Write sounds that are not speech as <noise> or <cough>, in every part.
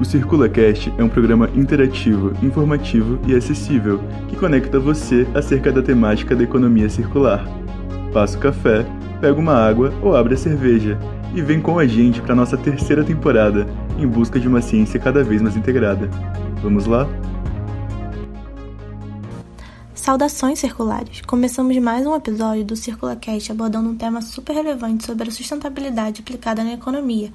O CirculaCast é um programa interativo, informativo e acessível que conecta você acerca da temática da economia circular. Passa o café, pega uma água ou abre a cerveja e vem com a gente para nossa terceira temporada em busca de uma ciência cada vez mais integrada. Vamos lá? Saudações circulares! Começamos mais um episódio do CirculaCast abordando um tema super relevante sobre a sustentabilidade aplicada na economia,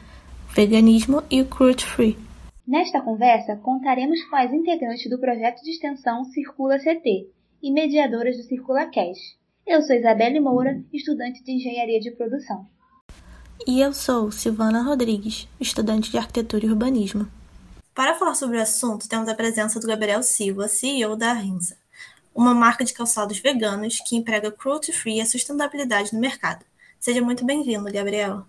o veganismo e o cruelty free. Nesta conversa, contaremos com as integrantes do projeto de extensão Circula CT e mediadoras do Circula Cash. Eu sou Isabelle Moura, estudante de Engenharia de Produção. E eu sou Silvana Rodrigues, estudante de Arquitetura e Urbanismo. Para falar sobre o assunto, temos a presença do Gabriel Silva, CEO da Rinza, uma marca de calçados veganos que emprega cruelty-free e a sustentabilidade no mercado. Seja muito bem-vindo, Gabriel.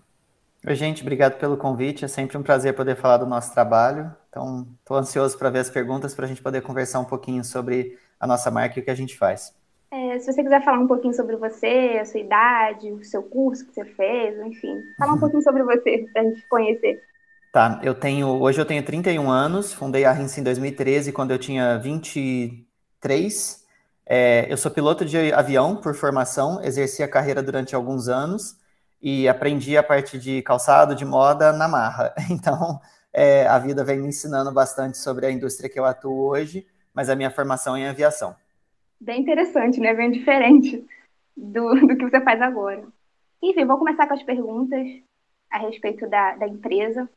Oi, gente, obrigado pelo convite. É sempre um prazer poder falar do nosso trabalho. Então, estou ansioso para ver as perguntas para a gente poder conversar um pouquinho sobre a nossa marca e o que a gente faz. É, se você quiser falar um pouquinho sobre você, a sua idade, o seu curso que você fez, enfim, falar um pouquinho sobre você para a gente conhecer. Tá, eu tenho, hoje eu tenho 31 anos, fundei a RINS em 2013, quando eu tinha 23. É, eu sou piloto de avião por formação, exerci a carreira durante alguns anos e aprendi a parte de calçado, de moda na marra. <laughs> Então, é, a vida vem me ensinando bastante sobre a indústria que eu atuo hoje, mas a minha formação é em aviação. Bem interessante, né? Bem diferente do, do que você faz agora. Enfim, vou começar com as perguntas a respeito da, da empresa.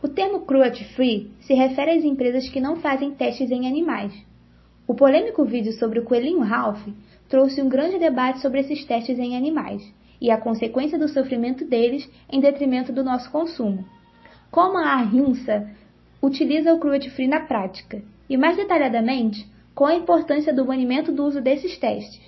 O termo cruelty free se refere às empresas que não fazem testes em animais. O polêmico vídeo sobre o coelhinho Ralph trouxe um grande debate sobre esses testes em animais e a consequência do sofrimento deles em detrimento do nosso consumo. Como a Arrinsa utiliza o cruelty free na prática e, mais detalhadamente, qual a importância do banimento do uso desses testes.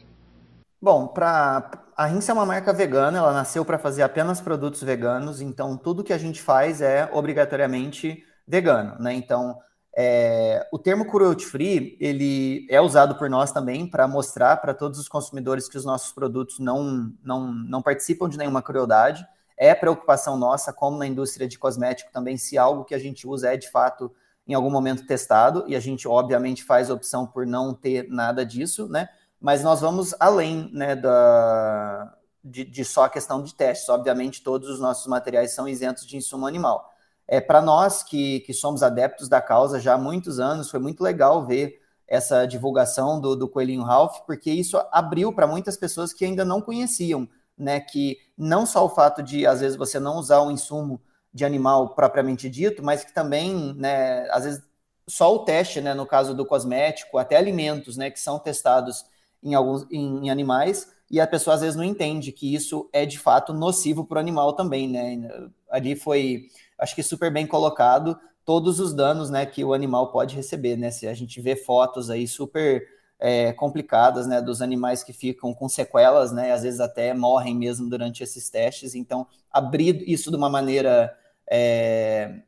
Bom, pra... a Rinsa é uma marca vegana, ela nasceu para fazer apenas produtos veganos, então tudo que a gente faz é obrigatoriamente vegano, né? Então, é, o termo cruelty free ele é usado por nós também para mostrar para todos os consumidores que os nossos produtos não, não, não participam de nenhuma crueldade. É preocupação nossa, como na indústria de cosmético também, se algo que a gente usa é de fato em algum momento testado, e a gente obviamente faz opção por não ter nada disso, né? Mas nós vamos além né, da, de, de só a questão de testes. Obviamente, todos os nossos materiais são isentos de insumo animal. É, Para nós que, que somos adeptos da causa já há muitos anos, foi muito legal ver essa divulgação do, do Coelhinho Ralph, porque isso abriu para muitas pessoas que ainda não conheciam, né? Que não só o fato de, às vezes, você não usar um insumo de animal propriamente dito, mas que também, né, às vezes, só o teste, né, no caso do cosmético, até alimentos, né, que são testados em alguns em, em animais, e a pessoa às vezes não entende que isso é de fato nocivo para o animal também, né? Ali foi acho que super bem colocado todos os danos né, que o animal pode receber, né? Se a gente vê fotos aí super é, complicadas, né, dos animais que ficam com sequelas, né, às vezes até morrem mesmo durante esses testes. Então, abrir isso de uma maneira é,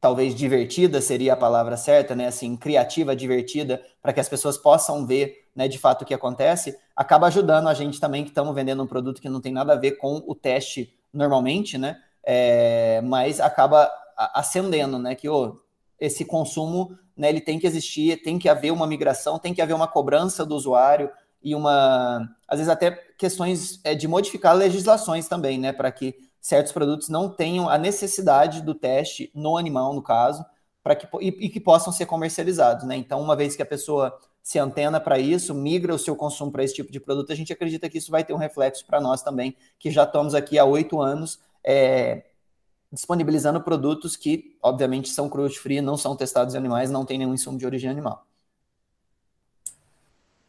talvez divertida seria a palavra certa, né, assim, criativa, divertida, para que as pessoas possam ver, né, de fato o que acontece, acaba ajudando a gente também que estamos vendendo um produto que não tem nada a ver com o teste normalmente, né, é, mas acaba acendendo, né? Que oh, esse consumo, né, ele tem que existir, tem que haver uma migração, tem que haver uma cobrança do usuário e uma, às vezes até questões é, de modificar legislações também, né, para que certos produtos não tenham a necessidade do teste no animal, no caso, para que e, e, que possam ser comercializados, né? Então, uma vez que a pessoa se antena para isso, migra o seu consumo para esse tipo de produto, a gente acredita que isso vai ter um reflexo para nós também, que já estamos aqui há oito anos é, disponibilizando produtos que, obviamente, são cruelty free, não são testados em animais, não tem nenhum insumo de origem animal.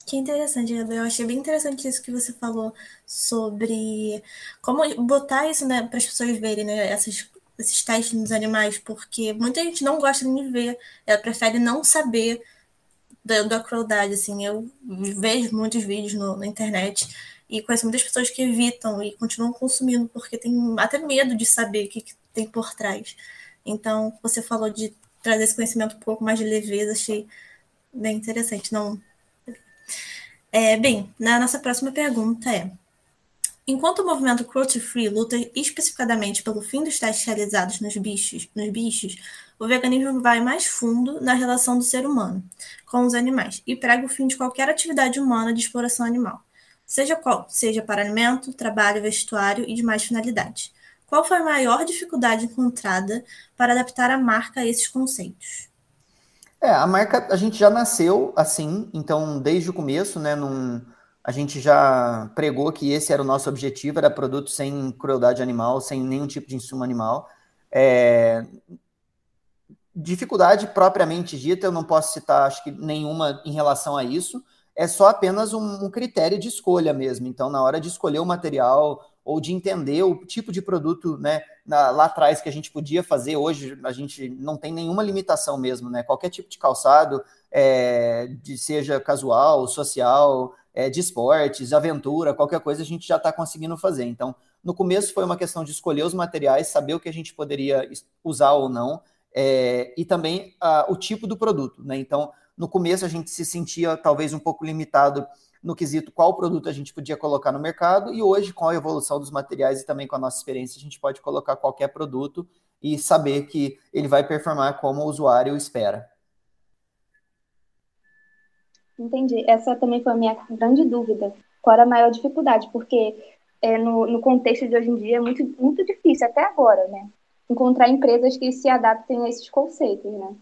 Que interessante. Eu achei bem interessante isso que você falou sobre como botar isso né, para as pessoas verem né, essas, esses testes nos animais, porque muita gente não gosta de ver, ela prefere não saber da, da crueldade. Assim, eu vejo muitos vídeos no, na internet e conheço muitas pessoas que evitam e continuam consumindo porque tem até medo de saber o que, que tem por trás. Então, você falou de trazer esse conhecimento um pouco mais de leveza, achei bem interessante. Não. É, bem, na nossa próxima pergunta é: Enquanto o movimento cruelty free luta especificadamente pelo fim dos testes realizados nos bichos, nos bichos, o veganismo vai mais fundo na relação do ser humano com os animais e prega o fim de qualquer atividade humana de exploração animal, seja qual, seja para alimento, trabalho, vestuário e demais finalidades. Qual foi a maior dificuldade encontrada para adaptar a marca a esses conceitos? É, a marca a gente já nasceu assim, então desde o começo, né, num, a gente já pregou que esse era o nosso objetivo, era produto sem crueldade animal, sem nenhum tipo de insumo animal. É... Dificuldade propriamente dita, eu não posso citar, acho que nenhuma em relação a isso, é só apenas um, um critério de escolha mesmo. Então, na hora de escolher o material ou de entender o tipo de produto, né, na, lá atrás que a gente podia fazer, hoje a gente não tem nenhuma limitação mesmo, né? Qualquer tipo de calçado, é, de, seja casual, social, é, de esportes, aventura, qualquer coisa a gente já está conseguindo fazer. Então, no começo foi uma questão de escolher os materiais, saber o que a gente poderia usar ou não, é, e também o tipo do produto. Né? Então, no começo a gente se sentia talvez um pouco limitado no quesito qual produto a gente podia colocar no mercado, e hoje, com a evolução dos materiais e também com a nossa experiência, a gente pode colocar qualquer produto e saber que ele vai performar como o usuário espera. Entendi. Essa também foi a minha grande dúvida. Qual era a maior dificuldade? Porque é, no, no contexto de hoje em dia é muito, muito difícil, até agora, né? Encontrar empresas que se adaptem a esses conceitos, né?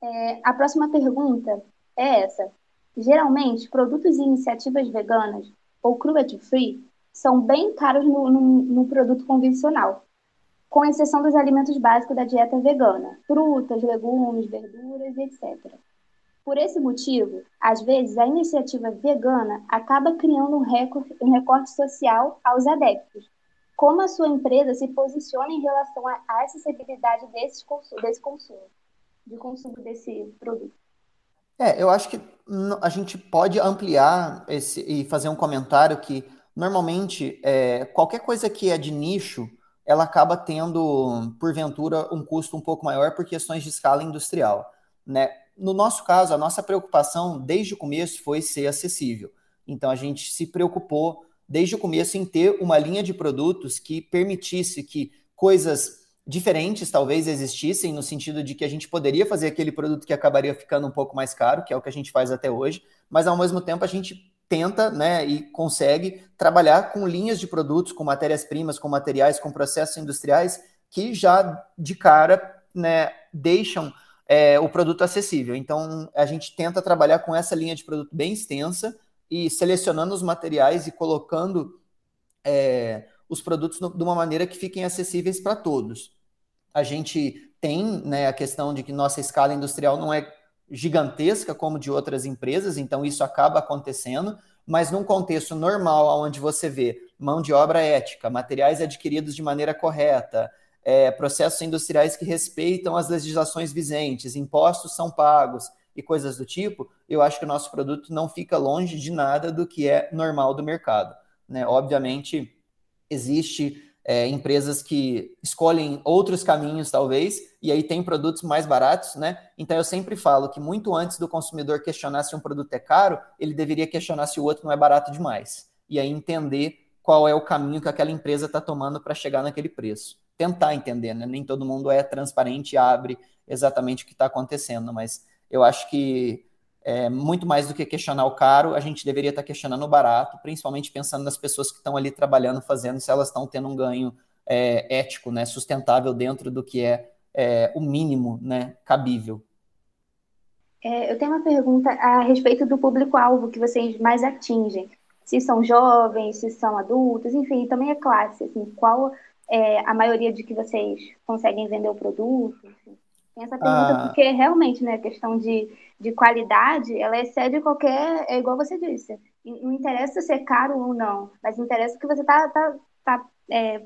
É, a próxima pergunta é essa. Geralmente, produtos e iniciativas veganas ou cruelty-free são bem caros no, no, no produto convencional, com exceção dos alimentos básicos da dieta vegana, frutas, legumes, verduras, etc. Por esse motivo, às vezes, a iniciativa vegana acaba criando um, recorte, um recorte social aos adeptos. Como a sua empresa se posiciona em relação à acessibilidade desse consumo, de consumo desse produto? É, eu acho que a gente pode ampliar esse, e fazer um comentário que normalmente é, qualquer coisa que é de nicho, ela acaba tendo, porventura, um custo um pouco maior por questões de escala industrial. Né? no nosso caso, a nossa preocupação desde o começo foi ser acessível. Então a gente se preocupou desde o começo em ter uma linha de produtos que permitisse que coisas diferentes talvez existissem no sentido de que a gente poderia fazer aquele produto que acabaria ficando um pouco mais caro, que é o que a gente faz até hoje, mas ao mesmo tempo a gente tenta, né, e consegue trabalhar com linhas de produtos, com matérias-primas, com materiais, com processos industriais que já de cara, né, deixam é, o produto acessível. Então, a gente tenta trabalhar com essa linha de produto bem extensa e selecionando os materiais e colocando é, os produtos no, de uma maneira que fiquem acessíveis para todos. A gente tem né, a questão de que nossa escala industrial não é gigantesca como de outras empresas, então isso acaba acontecendo, mas num contexto normal, onde você vê mão de obra ética, materiais adquiridos de maneira correta, é, processos industriais que respeitam as legislações vigentes, impostos são pagos e coisas do tipo, eu acho que o nosso produto não fica longe de nada do que é normal do mercado. Né? Obviamente, existe é, empresas que escolhem outros caminhos, talvez, e aí tem produtos mais baratos, né? Então eu sempre falo que muito antes do consumidor questionar se um produto é caro, ele deveria questionar se o outro não é barato demais. E aí entender qual é o caminho que aquela empresa está tomando para chegar naquele preço tentar entender, né? Nem todo mundo é transparente e abre exatamente o que está acontecendo, mas eu acho que é, muito mais do que questionar o caro, a gente deveria estar questionando o barato, principalmente pensando nas pessoas que estão ali trabalhando, fazendo, se elas estão tendo um ganho é, ético, né, sustentável dentro do que é, é o mínimo né, cabível. É, eu tenho uma pergunta a respeito do público-alvo que vocês mais atingem. Se são jovens, se são adultos, enfim, também é classe. Assim, qual é, a maioria de que vocês conseguem vender o produto? Enfim. Tem essa pergunta, ah. porque realmente, né, a questão de, de qualidade, ela excede qualquer. É igual você disse. Não interessa ser caro ou não, mas interessa que você está tá, tá, é,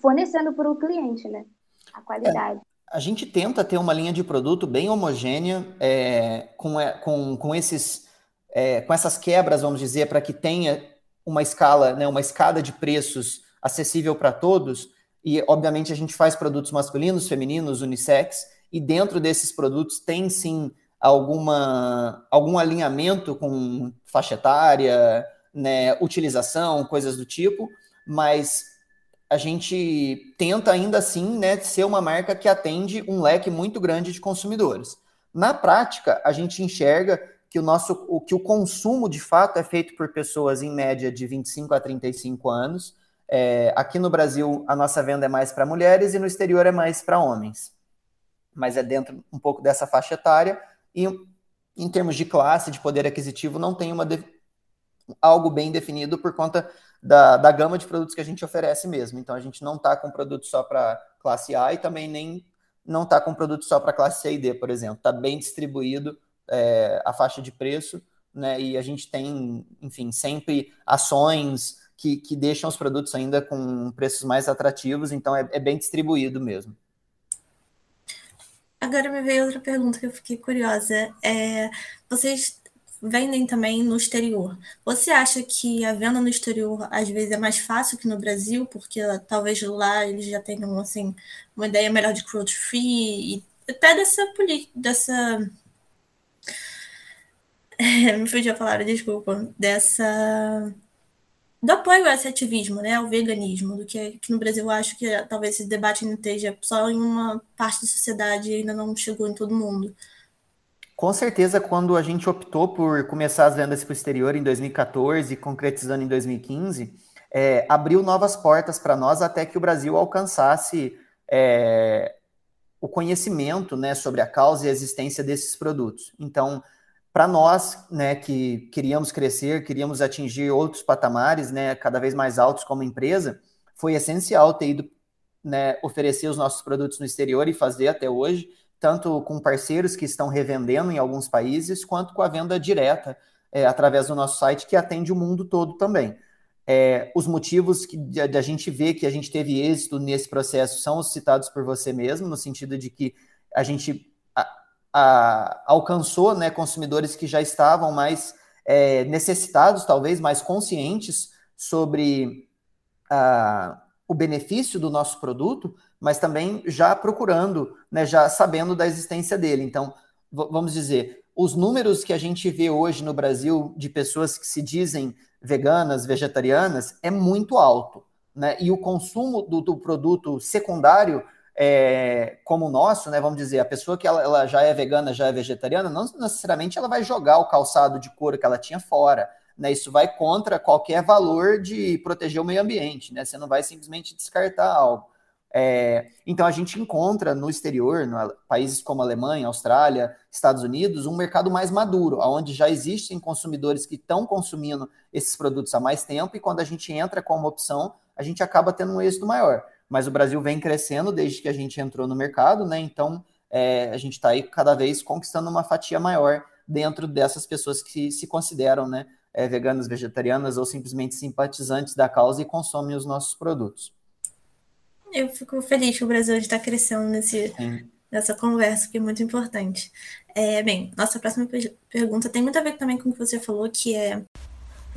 fornecendo para o cliente, né? A qualidade. É a gente tenta ter uma linha de produto bem homogênea, é, com, é, com, com, esses, é, com essas quebras, vamos dizer, para que tenha uma escala, né, uma escada de preços acessível para todos. E, obviamente, a gente faz produtos masculinos, femininos, unissex, e dentro desses produtos tem sim alguma, algum alinhamento com faixa etária, né, utilização, coisas do tipo, mas a gente tenta ainda assim né, ser uma marca que atende um leque muito grande de consumidores. Na prática, a gente enxerga que o nosso o que o consumo de fato é feito por pessoas em média de 25 a 35 anos. É, aqui no Brasil, a nossa venda é mais para mulheres e no exterior é mais para homens. Mas é dentro um pouco dessa faixa etária e em termos de classe, de poder aquisitivo, não tem uma de... algo bem definido por conta da, da gama de produtos que a gente oferece mesmo. Então a gente não está com produto só para classe A e também nem não está com produto só para classe C e D, por exemplo. Está bem distribuído é, a faixa de preço, né? E a gente tem, enfim, sempre ações que, que deixam os produtos ainda com preços mais atrativos, então é, é bem distribuído mesmo. Agora me veio outra pergunta que eu fiquei curiosa. É, vocês vendem também no exterior. Você acha que a venda no exterior às vezes é mais fácil que no Brasil, porque talvez lá eles já tenham assim uma ideia melhor de cruelty free e até dessa dessa <laughs> me fugiu a palavra, desculpa, dessa do apoio a esse ativismo, né, ao veganismo, do que, no Brasil eu acho que talvez esse debate não esteja só em uma parte da sociedade e ainda não chegou em todo mundo. Com certeza, quando a gente optou por começar as vendas para o exterior em 2014 e concretizando em 2015, é, abriu novas portas para nós até que o Brasil alcançasse é, o conhecimento né, sobre a causa e a existência desses produtos. Então, para nós, né, que queríamos crescer, queríamos atingir outros patamares, né, cada vez mais altos como empresa, foi essencial ter ido né, oferecer os nossos produtos no exterior e fazer até hoje, tanto com parceiros que estão revendendo em alguns países, quanto com a venda direta é, através do nosso site, que atende o mundo todo também. É, os motivos que a gente vê que a gente teve êxito nesse processo são os citados por você mesmo, no sentido de que a gente a, alcançou né, consumidores que já estavam mais é, necessitados, talvez mais conscientes sobre a, o benefício do nosso produto, mas também já procurando, né, já sabendo da existência dele. Então, vamos dizer, os números que a gente vê hoje no Brasil de pessoas que se dizem veganas, vegetarianas, é muito alto. Né? E o consumo do, do produto secundário é, como o nosso, né? Vamos dizer, a pessoa que ela, ela, já é vegana, já é vegetariana, não necessariamente ela vai jogar o calçado de couro que ela tinha fora. Né? Isso vai contra qualquer valor de proteger o meio ambiente, né? Você não vai simplesmente descartar algo. É, então a gente encontra no exterior, no, países como Alemanha, Austrália, Estados Unidos, um mercado mais maduro, onde já existem consumidores que estão consumindo esses produtos há mais tempo, e quando a gente entra como opção, a gente acaba tendo um êxito maior mas o Brasil vem crescendo desde que a gente entrou no mercado, né? Então é, a gente está aí cada vez conquistando uma fatia maior dentro dessas pessoas que se consideram, né? É, veganas, vegetarianas ou simplesmente simpatizantes da causa e consomem os nossos produtos. Eu fico feliz que o Brasil está crescendo nesse, nessa conversa, que é muito importante. É, bem, nossa próxima pergunta tem muito a ver também com o que você falou, que é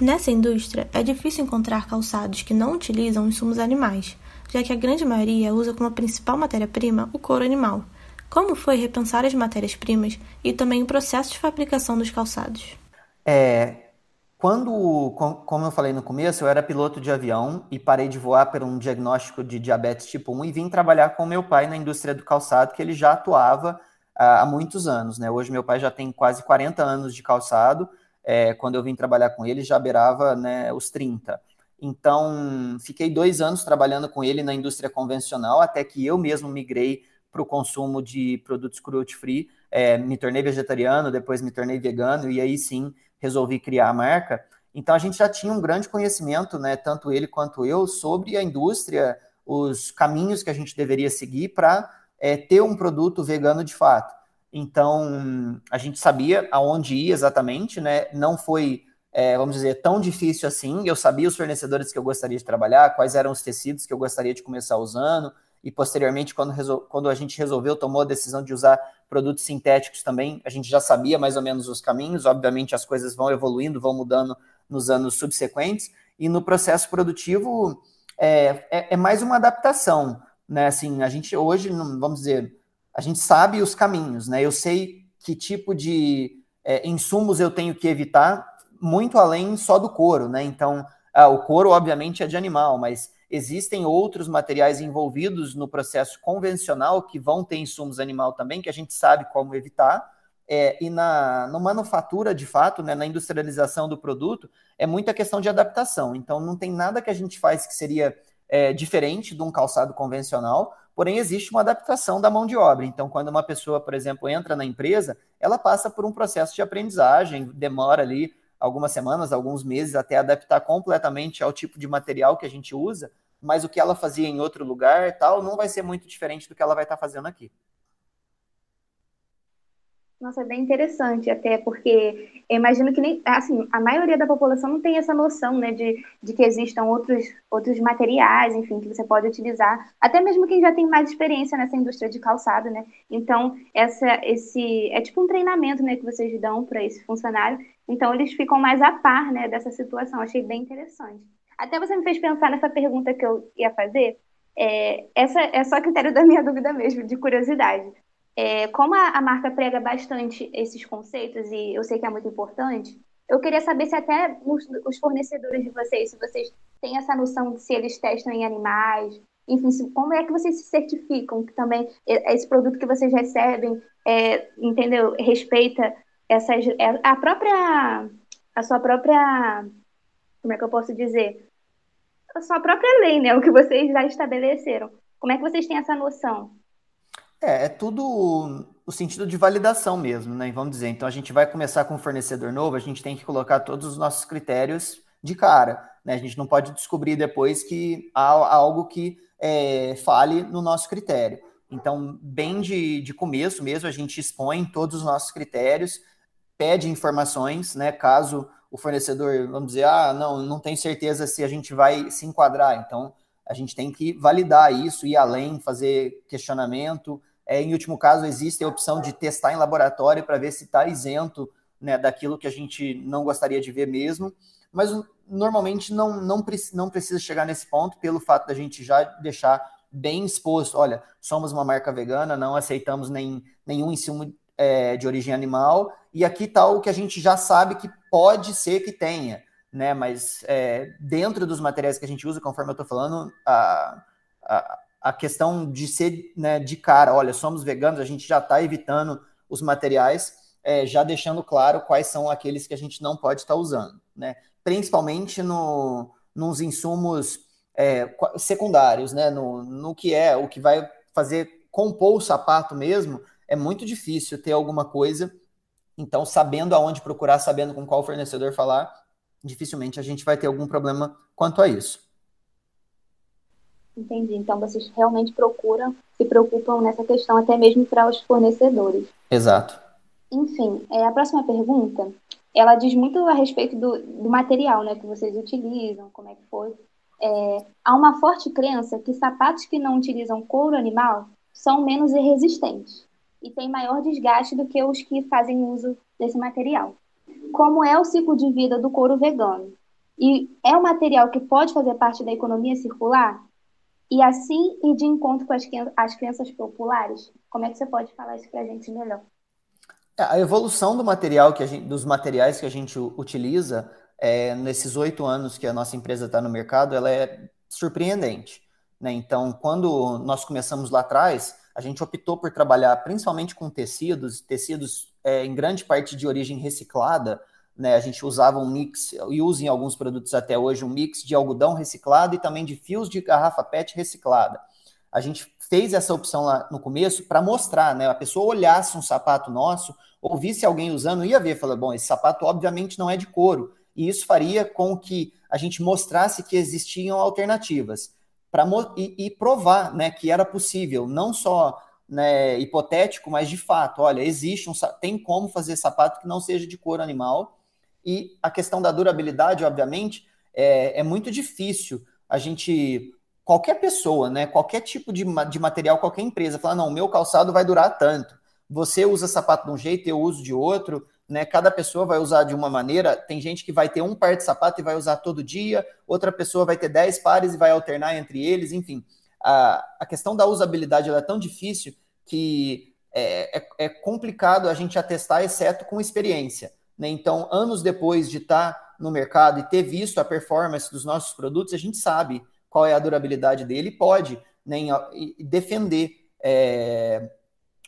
Nessa indústria, é difícil encontrar calçados que não utilizam insumos animais, já que a grande maioria usa como principal matéria-prima o couro animal. Como foi repensar as matérias-primas e também o processo de fabricação dos calçados? É, quando, como eu falei no começo, eu era piloto de avião e parei de voar por um diagnóstico de diabetes tipo 1 e vim trabalhar com meu pai na indústria do calçado, que ele já atuava há muitos anos. Né? Hoje meu pai já tem quase 40 anos de calçado, é, quando eu vim trabalhar com ele já beirava né, os 30. Então, fiquei dois anos trabalhando com ele na indústria convencional, até que eu mesmo migrei para o consumo de produtos cruelty free. É, me tornei vegetariano, depois me tornei vegano, e aí sim resolvi criar a marca. Então, a gente já tinha um grande conhecimento, né, tanto ele quanto eu, sobre a indústria, os caminhos que a gente deveria seguir para é, ter um produto vegano de fato. Então, a gente sabia aonde ir exatamente, né? Não foi é, vamos dizer, tão difícil assim. Eu sabia os fornecedores que eu gostaria de trabalhar, quais eram os tecidos que eu gostaria de começar usando, e posteriormente, quando, quando a gente resolveu, tomou a decisão de usar produtos sintéticos também, a gente já sabia mais ou menos os caminhos. Obviamente, as coisas vão evoluindo, vão mudando nos anos subsequentes, e no processo produtivo é, é, é mais uma adaptação. Né? Assim, a gente hoje, vamos dizer, a gente sabe os caminhos, né? Eu sei que tipo de é, insumos eu tenho que evitar muito além só do couro, né? Então, ah, o couro, obviamente, é de animal, mas existem outros materiais envolvidos no processo convencional que vão ter insumos animal também, que a gente sabe como evitar. É, e na no manufatura, de fato, né, na industrialização do produto, é muita questão de adaptação. Então, não tem nada que a gente faz que seria é, diferente de um calçado convencional, porém existe uma adaptação da mão de obra. Então, quando uma pessoa, por exemplo, entra na empresa, ela passa por um processo de aprendizagem, demora ali algumas semanas, alguns meses até adaptar completamente ao tipo de material que a gente usa, mas o que ela fazia em outro lugar tal não vai ser muito diferente do que ela vai estar fazendo aqui. Nossa, é bem interessante, até porque imagino que nem, assim, a maioria da população não tem essa noção, né, de, de que existam outros, outros materiais, enfim, que você pode utilizar, até mesmo quem já tem mais experiência nessa indústria de calçado, né, então essa, esse, é tipo um treinamento, né, que vocês dão para esse funcionário, então eles ficam mais a par, né, dessa situação, achei bem interessante. Até você me fez pensar nessa pergunta que eu ia fazer, é, essa é só critério da minha dúvida mesmo, de curiosidade. É, como a, a, marca prega bastante esses conceitos, e eu sei que é muito importante, eu queria saber se até os, os fornecedores de vocês, se vocês têm essa noção de se eles testam em animais, enfim, como é que vocês se certificam que também esse produto que vocês recebem, é, entendeu, respeita essas, é, a própria, a sua própria, como é que eu posso dizer, a sua própria lei, né, o que vocês já estabeleceram. Como é que vocês têm essa noção? É, é tudo o sentido de validação mesmo, né? Vamos dizer, então a gente vai começar com um fornecedor novo, a gente tem que colocar todos os nossos critérios de cara, né? A gente não pode descobrir depois que há algo que é, fale no nosso critério. Então, bem de, de começo mesmo, a gente expõe todos os nossos critérios, pede informações, né? Caso o fornecedor, vamos dizer, ah, não, não tenho certeza se a gente vai se enquadrar. Então, a gente tem que validar isso, ir além, fazer questionamento, é, em último caso, existe a opção de testar em laboratório para ver se está isento né, daquilo que a gente não gostaria de ver mesmo, mas normalmente não, não, não precisa chegar nesse ponto pelo fato da gente já deixar bem exposto. Olha, somos uma marca vegana, não aceitamos nem, nenhum insumo é, de origem animal, e aqui está o que a gente já sabe que pode ser que tenha, né? Mas é, dentro dos materiais que a gente usa, conforme eu estou falando, a, a, a questão de ser né, de cara, olha, somos veganos, a gente já está evitando os materiais, é, já deixando claro quais são aqueles que a gente não pode estar tá usando, né? Principalmente no, nos insumos é, secundários, né? No, no que é o que vai fazer compor o sapato mesmo, é muito difícil ter alguma coisa. Então, sabendo aonde procurar, sabendo com qual fornecedor falar, dificilmente a gente vai ter algum problema quanto a isso. Entendi. Então vocês realmente procuram, se preocupam nessa questão, até mesmo para os fornecedores. Exato. Enfim, é, a próxima pergunta, ela diz muito a respeito do, do material né, que vocês utilizam, como é que foi. É, há uma forte crença que sapatos que não utilizam couro animal são menos resistentes e têm maior desgaste do que os que fazem uso desse material. Como é o ciclo de vida do couro vegano? E é um material que pode fazer parte da economia circular? E assim ir de encontro com as, as crenças populares? Como é que você pode falar isso para a gente melhor? É, a evolução do material que gente, dos materiais que a gente utiliza é, nesses oito anos que a nossa empresa está no mercado, ela é surpreendente. Né? Então, quando nós começamos lá atrás, a gente optou por trabalhar principalmente com tecidos, tecidos é, em grande parte de origem reciclada, né, a gente usava um mix, e usa em alguns produtos até hoje, um mix de algodão reciclado e também de fios de garrafa PET reciclada. A gente fez essa opção lá no começo para mostrar, né? A pessoa olhasse um sapato nosso, ouvisse alguém usando, ia ver, falou, bom, esse sapato obviamente não é de couro. E isso faria com que a gente mostrasse que existiam alternativas para e, e, provar, né, que era possível, não só né, hipotético, mas de fato, olha, existe um tem como fazer sapato que não seja de couro animal e a questão da durabilidade, obviamente, é, é muito difícil a gente. Qualquer pessoa, né? Qualquer tipo de, de material, qualquer empresa, falar, não, o meu calçado vai durar tanto. Você usa sapato de um jeito, eu uso de outro, né? Cada pessoa vai usar de uma maneira. Tem gente que vai ter um par de sapato e vai usar todo dia, outra pessoa vai ter dez pares e vai alternar entre eles, enfim. A, a questão da usabilidade é tão difícil que é, é, é complicado a gente atestar, exceto com experiência. Né? Então, anos depois de estar tá no mercado e ter visto a performance dos nossos produtos, a gente sabe qual é a durabilidade dele e pode né, defender é,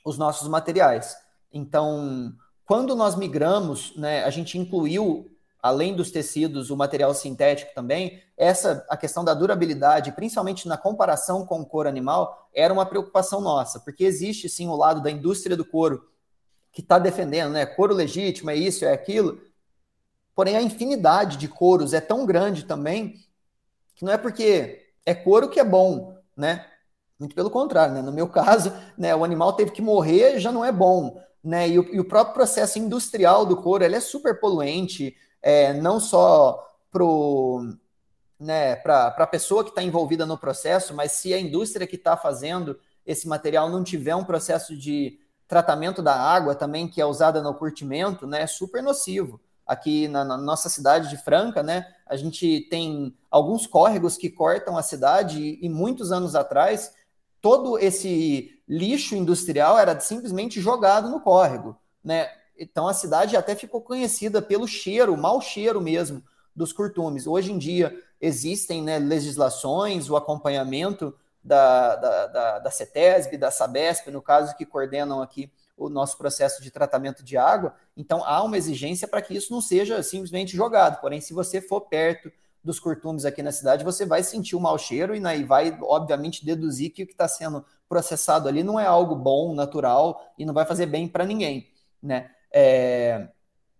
os nossos materiais. Então, quando nós migramos, né, a gente incluiu, além dos tecidos, o material sintético também, essa a questão da durabilidade, principalmente na comparação com o couro animal, era uma preocupação nossa, porque existe sim o lado da indústria do couro que está defendendo, né? Couro legítimo, é isso, é aquilo. Porém, a infinidade de couros é tão grande também que não é porque é couro que é bom, né? Muito pelo contrário, né? No meu caso, <laughs> né, o animal teve que morrer, já não é bom, né? E o, e o próprio processo industrial do couro, ele é super poluente, é, não só pro né, para a pessoa que está envolvida no processo, mas se a indústria que está fazendo esse material não tiver um processo de tratamento da água também que é usada no curtimento, né, é super nocivo. Aqui na, na, nossa cidade de Franca, né, a gente tem alguns córregos que cortam a cidade e, e muitos anos atrás todo esse lixo industrial era simplesmente jogado no córrego, né? Então a cidade até ficou conhecida pelo cheiro, mau cheiro mesmo dos curtumes. Hoje em dia existem né, legislações, o acompanhamento da, da, da, da CETESB, da SABESP, no caso, que coordenam aqui o nosso processo de tratamento de água. Então, há uma exigência para que isso não seja simplesmente jogado. Porém, se você for perto dos curtumes aqui na cidade, você vai sentir o mau cheiro e, né, vai, obviamente, deduzir que o que está sendo processado ali não é algo bom, natural e não vai fazer bem para ninguém. Né? É...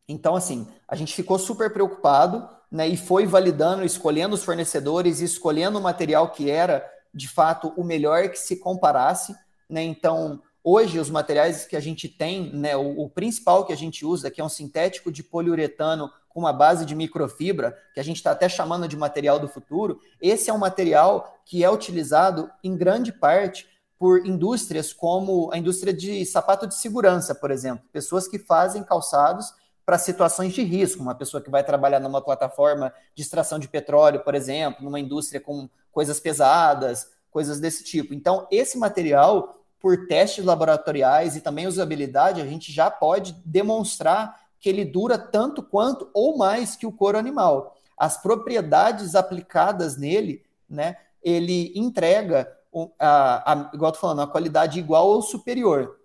Então, assim, a gente ficou super preocupado né, e foi validando, escolhendo os fornecedores, escolhendo o material que era de fato o melhor que se comparasse, né? Então, hoje os materiais que a gente tem, né, o, o, principal que a gente usa, que é um sintético de poliuretano com uma base de microfibra, que a gente está até chamando de material do futuro, esse é um material que é utilizado em grande parte por indústrias como a indústria de sapato de segurança, por exemplo, pessoas que fazem calçados para situações de risco, uma pessoa que vai trabalhar numa plataforma de extração de petróleo, por exemplo, numa indústria com coisas pesadas, coisas desse tipo. Então, esse material, por testes laboratoriais e também usabilidade, a gente já pode demonstrar que ele dura tanto quanto ou mais que o couro animal. As propriedades aplicadas nele, né, ele entrega a, a, igual tô falando, a qualidade igual ou superior.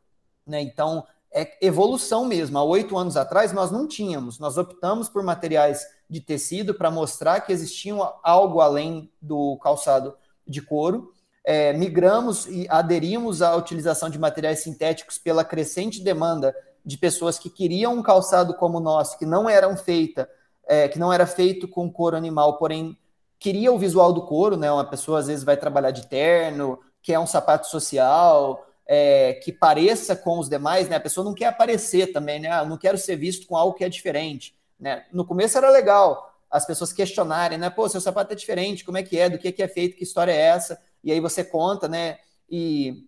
Né? Então, é evolução mesmo. Há oito anos atrás nós não tínhamos, nós optamos por materiais de tecido para mostrar que existia algo além do calçado de couro. É, migramos e aderimos à utilização de materiais sintéticos pela crescente demanda de pessoas que queriam um calçado como o nosso, que não eram feita, é, que não era feito com couro animal, porém queria o visual do couro, né? Uma pessoa às vezes vai trabalhar de terno, quer um sapato social, é, que pareça com os demais, né? A pessoa não quer aparecer também, né? Ah, não quero ser visto com algo que é diferente, né? No começo era legal as pessoas questionarem, né? Pô, seu sapato é diferente, como é que é, do que, que é feito, que história é essa? E aí você conta, né? E,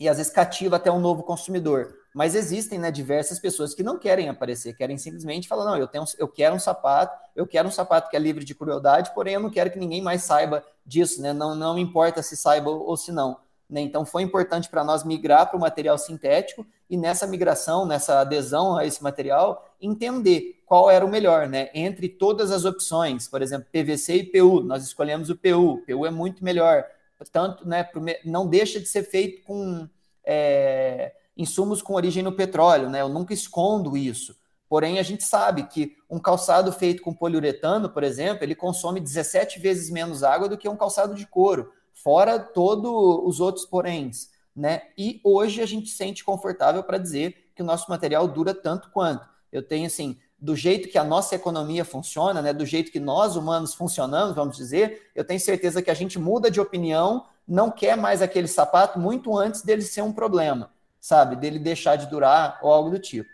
e às vezes cativa até um novo consumidor. Mas existem, né, diversas pessoas que não querem aparecer, querem simplesmente falar, não, eu tenho, eu quero um sapato, eu quero um sapato que é livre de crueldade, porém eu não quero que ninguém mais saiba disso, né? Não, não importa se saiba ou se não. Né? Então, foi importante para nós migrar para o material sintético e nessa migração, nessa adesão a esse material, entender qual era o melhor, né? Entre todas as opções, por exemplo, PVC e PU, nós escolhemos o PU, PU é muito melhor, tanto, né? Não deixa de ser feito com é, insumos com origem no petróleo, né? Eu nunca escondo isso. Porém, a gente sabe que um calçado feito com poliuretano, por exemplo, ele consome 17 vezes menos água do que um calçado de couro fora todos os outros poréns, né? E hoje a gente sente confortável para dizer que o nosso material dura tanto quanto. Eu tenho assim, do jeito que a nossa economia funciona, né, do jeito que nós humanos funcionamos, vamos dizer, eu tenho certeza que a gente muda de opinião, não quer mais aquele sapato muito antes dele ser um problema, sabe? Dele deixar de durar ou algo do tipo.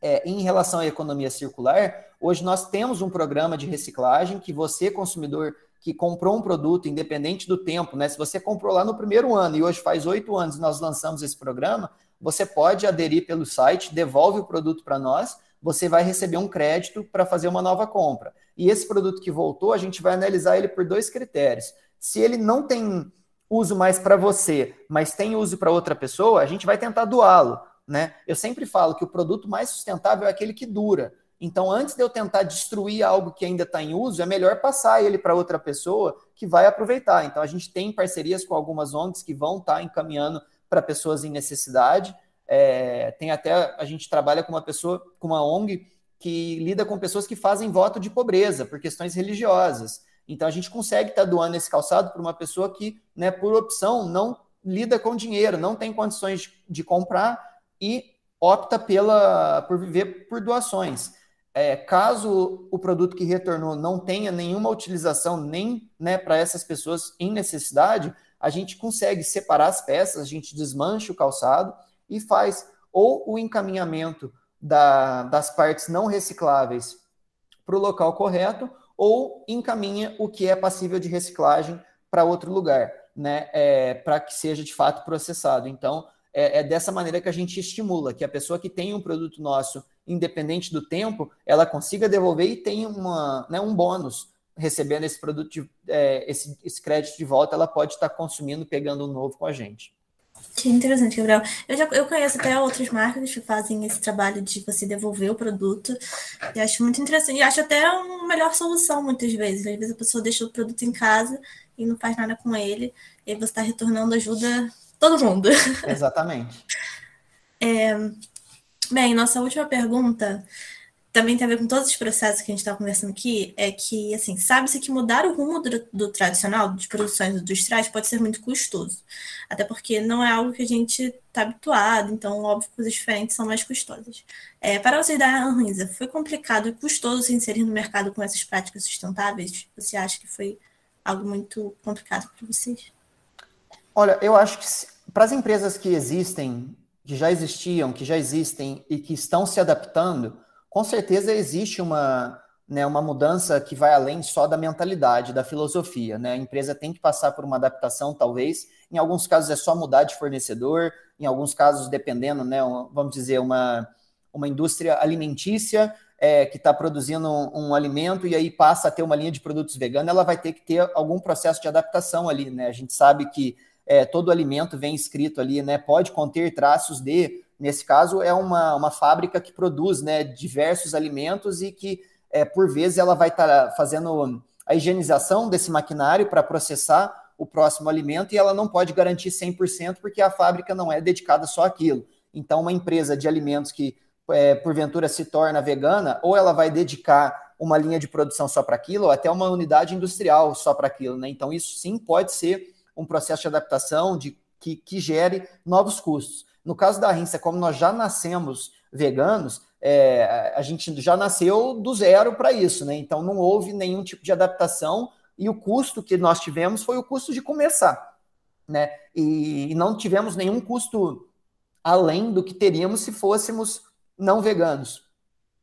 É, em relação à economia circular, hoje nós temos um programa de reciclagem que você, consumidor, que comprou um produto, independente do tempo, né? Se você comprou lá no primeiro ano e hoje faz oito anos nós lançamos esse programa, você pode aderir pelo site, devolve o produto para nós, você vai receber um crédito para fazer uma nova compra. E esse produto que voltou, a gente vai analisar ele por dois critérios. Se ele não tem uso mais para você, mas tem uso para outra pessoa, a gente vai tentar doá-lo. Né? Eu sempre falo que o produto mais sustentável é aquele que dura. Então, antes de eu tentar destruir algo que ainda está em uso, é melhor passar ele para outra pessoa que vai aproveitar. Então, a gente tem parcerias com algumas ONGs que vão estar tá encaminhando para pessoas em necessidade. É, tem até a gente trabalha com uma pessoa, com uma ONG que lida com pessoas que fazem voto de pobreza por questões religiosas. Então, a gente consegue estar tá doando esse calçado para uma pessoa que, né, por opção, não lida com dinheiro, não tem condições de comprar e opta pela, por viver por doações é, caso o produto que retornou não tenha nenhuma utilização nem né, para essas pessoas em necessidade, a gente consegue separar as peças, a gente desmancha o calçado e faz ou o encaminhamento da, das partes não recicláveis para o local correto, ou encaminha o que é passível de reciclagem para outro lugar, né? É, para que seja de fato processado. Então, é, é dessa maneira que a gente estimula que a pessoa que tem um produto nosso independente do tempo, ela consiga devolver e tem uma, né, um bônus recebendo esse produto, de, é, esse, esse crédito de volta, ela pode estar consumindo, pegando um novo com a gente. Que interessante, Gabriel. Eu, já, eu conheço até outras marcas que fazem esse trabalho de você devolver o produto. E acho muito interessante. E acho até uma melhor solução, muitas vezes. Às vezes a pessoa deixa o produto em casa e não faz nada com ele. E aí você está retornando ajuda todo mundo. Exatamente. <laughs> É, Bem, nossa última pergunta também tem a ver com todos os processos que a gente está conversando aqui, é que, assim, sabe-se que mudar o rumo do, do, tradicional, de produções industriais, pode ser muito custoso. Até porque não é algo que a gente está habituado, então, óbvio, coisas diferentes são mais custosas. É, para vocês da Anrisa, foi complicado e custoso se inserir no mercado com essas práticas sustentáveis? Você acha que foi algo muito complicado para vocês? Olha, eu acho que para as empresas que existem que já existiam, que já existem e que estão se adaptando, com certeza existe uma, né, uma mudança que vai além só da mentalidade, da filosofia. Né? A empresa tem que passar por uma adaptação, talvez. Em alguns casos é só mudar de fornecedor, em alguns casos, dependendo, né, vamos dizer, uma, uma indústria alimentícia é, que está produzindo um, um, alimento e aí passa a ter uma linha de produtos veganos, ela vai ter que ter algum processo de adaptação ali. Né? A gente sabe que é, todo alimento vem escrito ali, né? Pode conter traços de, nesse caso, é uma, uma fábrica que produz né, diversos alimentos e que, é, por vezes, ela vai estar tá fazendo a higienização desse maquinário para processar o próximo alimento e ela não pode garantir 100% porque a fábrica não é dedicada só àquilo. Então, uma empresa de alimentos que, é, porventura, se torna vegana, ou ela vai dedicar uma linha de produção só para aquilo, ou até uma unidade industrial só para aquilo. Né? Então, isso sim pode ser um processo de adaptação de, que, que gere novos custos. No caso da Rinsa, como nós já nascemos veganos, é, a gente já nasceu do zero para isso, né? Então não houve nenhum tipo de adaptação e o custo que nós tivemos foi o custo de começar, né? E, e não tivemos nenhum custo além do que teríamos se fôssemos não veganos,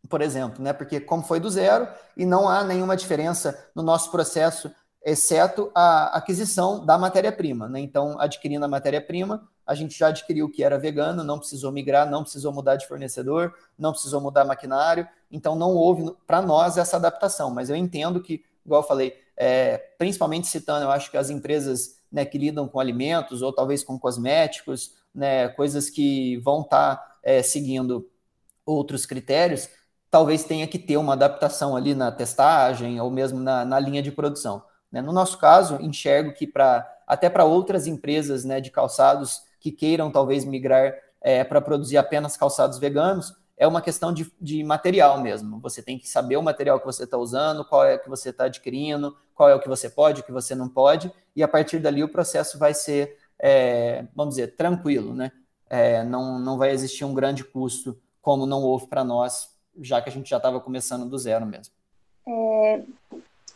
por exemplo, né? Porque como foi do zero e não há nenhuma diferença no nosso processo exceto a aquisição da matéria-prima. Né? Então, adquirindo a matéria-prima, a gente já adquiriu o que era vegano, não precisou migrar, não precisou mudar de fornecedor, não precisou mudar maquinário, então não houve para nós essa adaptação. Mas eu entendo que, igual eu falei, é, principalmente citando, eu acho que as empresas né, que lidam com alimentos ou talvez com cosméticos, né, coisas que vão estar tá, é, seguindo outros critérios, talvez tenha que ter uma adaptação ali na testagem ou mesmo na, na linha de produção. Né? No nosso caso, enxergo que para até para outras empresas né, de calçados que queiram talvez migrar é, para produzir apenas calçados veganos, é uma questão de, de material mesmo. Você tem que saber o material que você está usando, qual é que você está adquirindo, qual é o que você pode, o que você não pode, e a partir dali o processo vai ser, é, vamos dizer, tranquilo, né? É, não, não vai existir um grande custo como não houve para nós, já que a gente já estava começando do zero mesmo. É,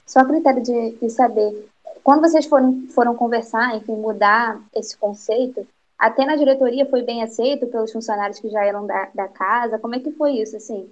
só a critério de, de saber, quando vocês foram, foram conversar, enfim, mudar esse conceito, até na diretoria foi bem aceito pelos funcionários que já eram da, da casa? Como é que foi isso, assim?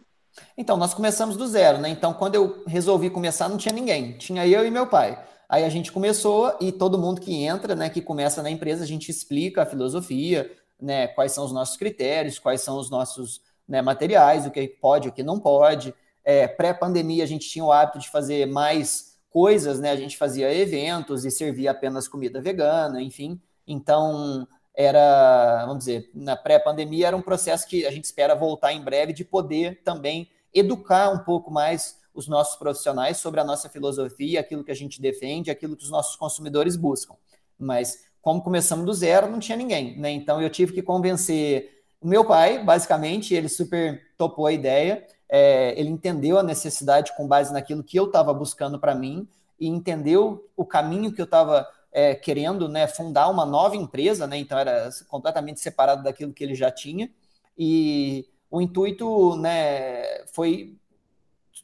Então, nós começamos do zero, né? Então, quando eu resolvi começar, não tinha ninguém. Tinha eu e meu pai. Aí a gente começou e todo mundo que entra, né, que começa na empresa, a gente explica a filosofia, né, quais são os nossos critérios, quais são os nossos né, materiais, o que pode, o que não pode. É, Pré-pandemia, a gente tinha o hábito de fazer mais coisas, né? A gente fazia eventos e servia apenas comida vegana, enfim. Então, era, vamos dizer, na pré-pandemia era um processo que a gente espera voltar em breve de poder também educar um pouco mais os nossos profissionais sobre a nossa filosofia, aquilo que a gente defende, aquilo que os nossos consumidores buscam. Mas como começamos do zero, não tinha ninguém, né? Então eu tive que convencer o meu pai, basicamente, ele super topou a ideia, é, ele entendeu a necessidade com base naquilo que eu estava buscando para mim e entendeu o caminho que eu estava é, querendo, né, fundar uma nova empresa, né? Então era completamente separado daquilo que ele já tinha e o intuito, né, foi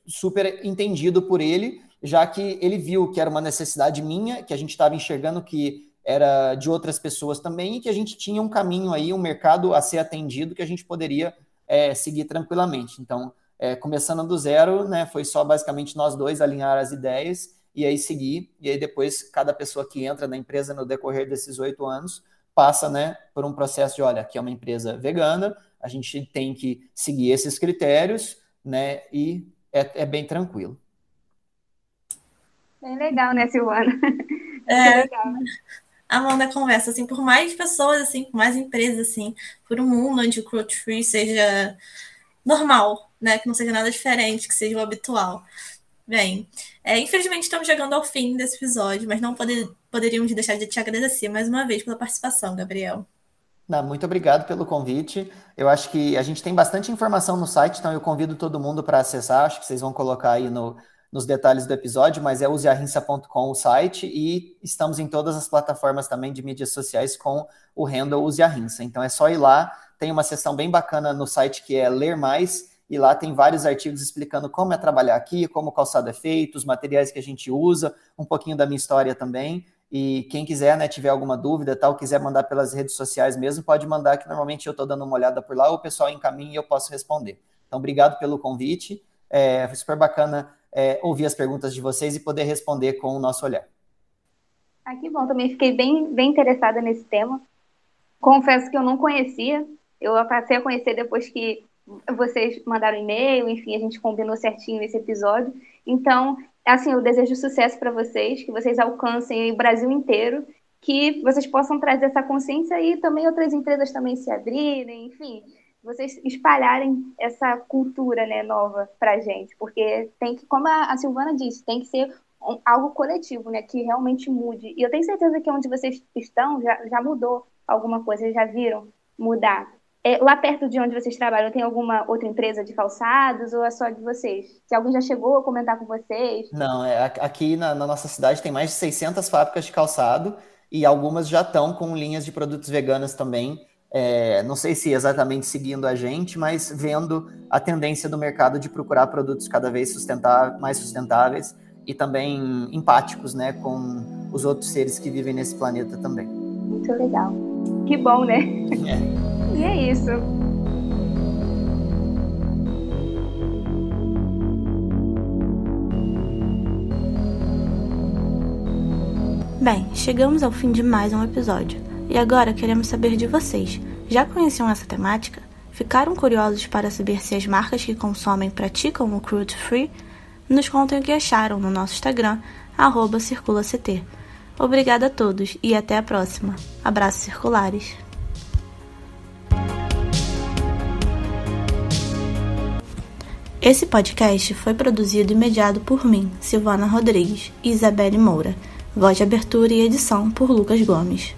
super entendido por ele, já que ele viu que era uma necessidade minha, que a gente estava enxergando que era de outras pessoas também, e que a gente tinha um caminho aí, um mercado a ser atendido que a gente poderia é, seguir tranquilamente. Então, é, começando do zero, né, foi só basicamente nós dois alinhar as ideias e aí seguir, e aí depois cada pessoa que entra na empresa no decorrer desses oito anos passa né, por um processo de, olha, aqui é uma empresa vegana, a gente tem que seguir esses critérios, né, e é, é bem tranquilo. Bem legal, né, Silvana? <laughs> É, legal. Amanda conversa, assim, por mais pessoas, assim, por mais empresas, assim, por um mundo onde o cruelty free seja normal, né, que não seja nada diferente, que seja o habitual. Bem, é, infelizmente estamos chegando ao fim desse episódio, mas não poder, poderíamos deixar de te agradecer mais uma vez pela participação, Gabriel. Não, muito obrigado pelo convite. Eu acho que a gente tem bastante informação no site, então eu convido todo mundo para acessar. Acho que vocês vão colocar aí no, nos detalhes do episódio, mas é usearrinça.com o site e estamos em todas as plataformas também de mídias sociais com o handle Use a Rinça. Então é só ir lá, tem uma seção bem bacana no site que é Ler Mais, e lá tem vários artigos explicando como é trabalhar aqui, como o calçado é feito, os materiais que a gente usa, um pouquinho da minha história também. E quem quiser, né, tiver alguma dúvida, tal, quiser mandar pelas redes sociais mesmo, pode mandar, que normalmente eu estou dando uma olhada por lá, o pessoal encaminha e eu posso responder. Então, obrigado pelo convite. É, foi super bacana é, ouvir as perguntas de vocês e poder responder com o nosso olhar. Ah, que bom, também fiquei bem, bem interessada nesse tema. Confesso que eu não conhecia, eu passei a conhecer depois que vocês mandaram e-mail, enfim, a gente combinou certinho esse episódio. Então, assim, eu desejo sucesso para vocês, que vocês alcancem o Brasil inteiro, que vocês possam trazer essa consciência e também outras empresas também se abrirem, enfim, vocês espalharem essa cultura, né, nova para gente, porque tem que, como a Silvana disse, tem que ser um, algo coletivo, né, que realmente mude. E eu tenho certeza que onde vocês estão já, já mudou alguma coisa, já viram mudar. É, lá perto de onde vocês trabalham, tem alguma outra empresa de calçados ou é só de vocês? Se alguém já chegou a comentar com vocês? Não, é, aqui na, na nossa cidade tem mais de 600 fábricas de calçado e algumas já estão com linhas de produtos veganos também. É, não sei se exatamente seguindo a gente, mas vendo a tendência do mercado de procurar produtos cada vez sustentáveis, mais sustentáveis e também empáticos né, com os outros seres que vivem nesse planeta também. Muito legal. Que bom, né? <laughs> É. E é isso. Bem, chegamos ao fim de mais um episódio. E agora queremos saber de vocês. Já conheciam essa temática? Ficaram curiosos para saber se as marcas que consomem praticam o cruelty free? Nos contem o que acharam no nosso Instagram, circulact. Obrigada a todos e até a próxima. Abraços circulares. Esse podcast foi produzido e mediado por mim, Silvana Rodrigues e Isabelle Moura. Voz de abertura e edição por Lucas Gomes.